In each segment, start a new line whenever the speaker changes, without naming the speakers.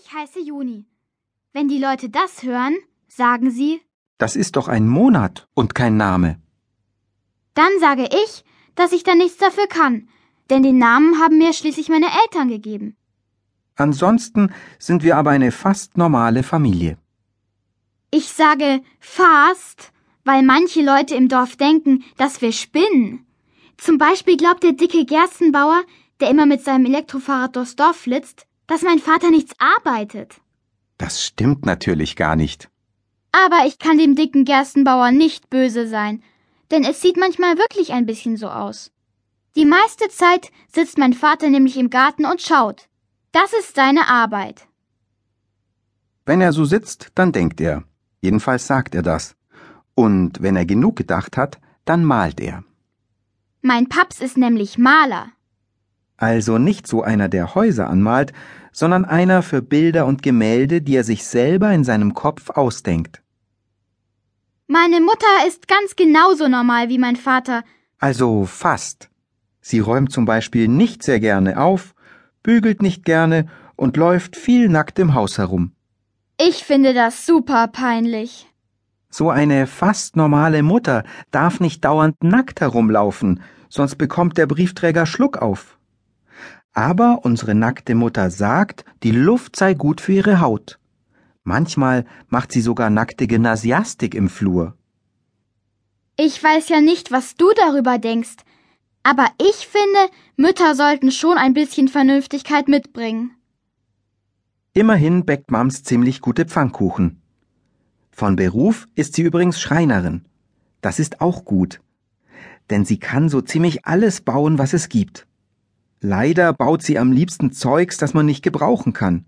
Ich heiße Juni. Wenn die Leute das hören, sagen sie,
Das ist doch ein Monat und kein Name.
dann sage ich, dass ich da nichts dafür kann, denn den Namen haben mir schließlich meine Eltern gegeben.
Ansonsten sind wir aber eine fast normale Familie.
Ich sage fast, weil manche Leute im Dorf denken, dass wir spinnen. Zum Beispiel glaubt der dicke Gerstenbauer, der immer mit seinem Elektrofahrrad durchs Dorf flitzt, dass mein Vater nichts arbeitet.
Das stimmt natürlich gar nicht.
Aber ich kann dem dicken Gerstenbauer nicht böse sein, denn es sieht manchmal wirklich ein bisschen so aus. Die meiste Zeit sitzt mein Vater nämlich im Garten und schaut. Das ist seine Arbeit.
Wenn er so sitzt, dann denkt er. Jedenfalls sagt er das. Und wenn er genug gedacht hat, dann malt er.
Mein Paps ist nämlich Maler.
Also nicht so einer, der Häuser anmalt, sondern einer für Bilder und Gemälde, die er sich selber in seinem Kopf ausdenkt.
Meine Mutter ist ganz genauso normal wie mein Vater.
Also fast. Sie räumt zum Beispiel nicht sehr gerne auf, bügelt nicht gerne und läuft viel nackt im Haus herum.
Ich finde das super peinlich.
So eine fast normale Mutter darf nicht dauernd nackt herumlaufen, sonst bekommt der Briefträger Schluck auf. Aber unsere nackte Mutter sagt, die Luft sei gut für ihre Haut. Manchmal macht sie sogar nackte Gymnasiastik im Flur.
Ich weiß ja nicht, was du darüber denkst, aber ich finde, Mütter sollten schon ein bisschen Vernünftigkeit mitbringen.
Immerhin bäckt Mams ziemlich gute Pfannkuchen. Von Beruf ist sie übrigens Schreinerin. Das ist auch gut. Denn sie kann so ziemlich alles bauen, was es gibt. Leider baut sie am liebsten Zeugs, das man nicht gebrauchen kann.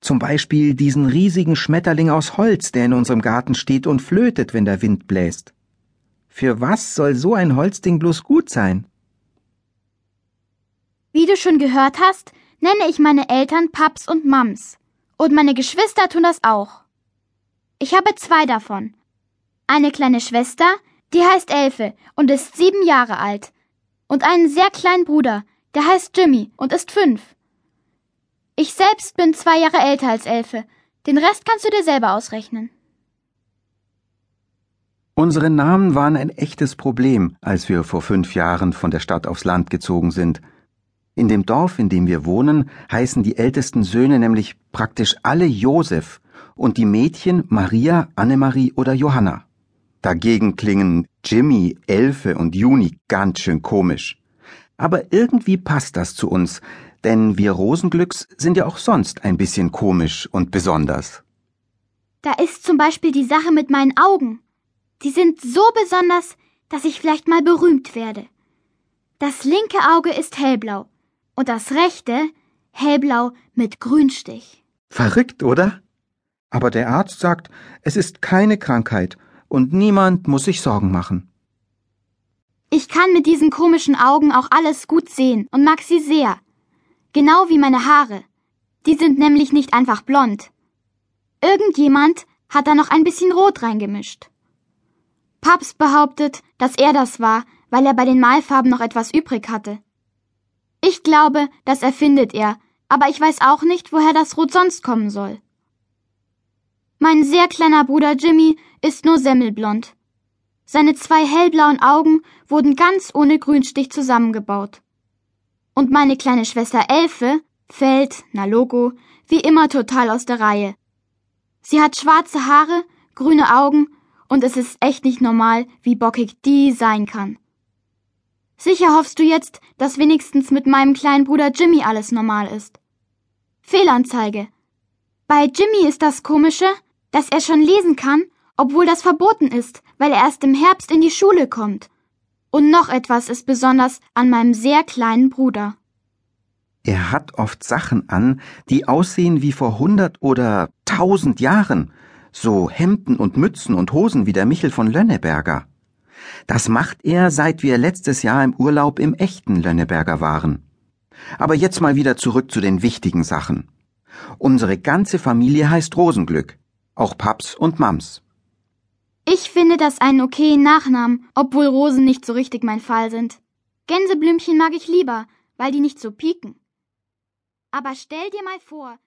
Zum Beispiel diesen riesigen Schmetterling aus Holz, der in unserem Garten steht und flötet, wenn der Wind bläst. Für was soll so ein Holzding bloß gut sein?
Wie du schon gehört hast, nenne ich meine Eltern Paps und Mams. Und meine Geschwister tun das auch. Ich habe zwei davon. Eine kleine Schwester, die heißt Elfe und ist sieben Jahre alt. Und einen sehr kleinen Bruder, der heißt Jimmy und ist fünf. Ich selbst bin zwei Jahre älter als Elfe. Den Rest kannst du dir selber ausrechnen.
Unsere Namen waren ein echtes Problem, als wir vor fünf Jahren von der Stadt aufs Land gezogen sind. In dem Dorf, in dem wir wohnen, heißen die ältesten Söhne nämlich praktisch alle Josef und die Mädchen Maria, Annemarie oder Johanna. Dagegen klingen Jimmy, Elfe und Juni ganz schön komisch. Aber irgendwie passt das zu uns, denn wir Rosenglücks sind ja auch sonst ein bisschen komisch und besonders.
Da ist zum Beispiel die Sache mit meinen Augen. Die sind so besonders, dass ich vielleicht mal berühmt werde. Das linke Auge ist hellblau und das rechte hellblau mit Grünstich.
Verrückt, oder? Aber der Arzt sagt, es ist keine Krankheit und niemand muss sich Sorgen machen.
Ich kann mit diesen komischen Augen auch alles gut sehen und mag sie sehr. Genau wie meine Haare. Die sind nämlich nicht einfach blond. Irgendjemand hat da noch ein bisschen Rot reingemischt. Paps behauptet, dass er das war, weil er bei den Malfarben noch etwas übrig hatte. Ich glaube, das erfindet er, aber ich weiß auch nicht, woher das Rot sonst kommen soll. Mein sehr kleiner Bruder Jimmy ist nur semmelblond. Seine zwei hellblauen Augen wurden ganz ohne Grünstich zusammengebaut. Und meine kleine Schwester Elfe fällt, na Logo, wie immer total aus der Reihe. Sie hat schwarze Haare, grüne Augen und es ist echt nicht normal, wie bockig die sein kann. Sicher hoffst du jetzt, dass wenigstens mit meinem kleinen Bruder Jimmy alles normal ist. Fehlanzeige. Bei Jimmy ist das Komische, dass er schon lesen kann, obwohl das verboten ist, weil er erst im Herbst in die Schule kommt. Und noch etwas ist besonders an meinem sehr kleinen Bruder.
Er hat oft Sachen an, die aussehen wie vor hundert oder tausend Jahren, so Hemden und Mützen und Hosen wie der Michel von Lönneberger. Das macht er, seit wir letztes Jahr im Urlaub im echten Lönneberger waren. Aber jetzt mal wieder zurück zu den wichtigen Sachen. Unsere ganze Familie heißt Rosenglück, auch Paps und Mams.
Ich finde das einen okayen Nachnamen, obwohl Rosen nicht so richtig mein Fall sind. Gänseblümchen mag ich lieber, weil die nicht so pieken. Aber stell dir mal vor,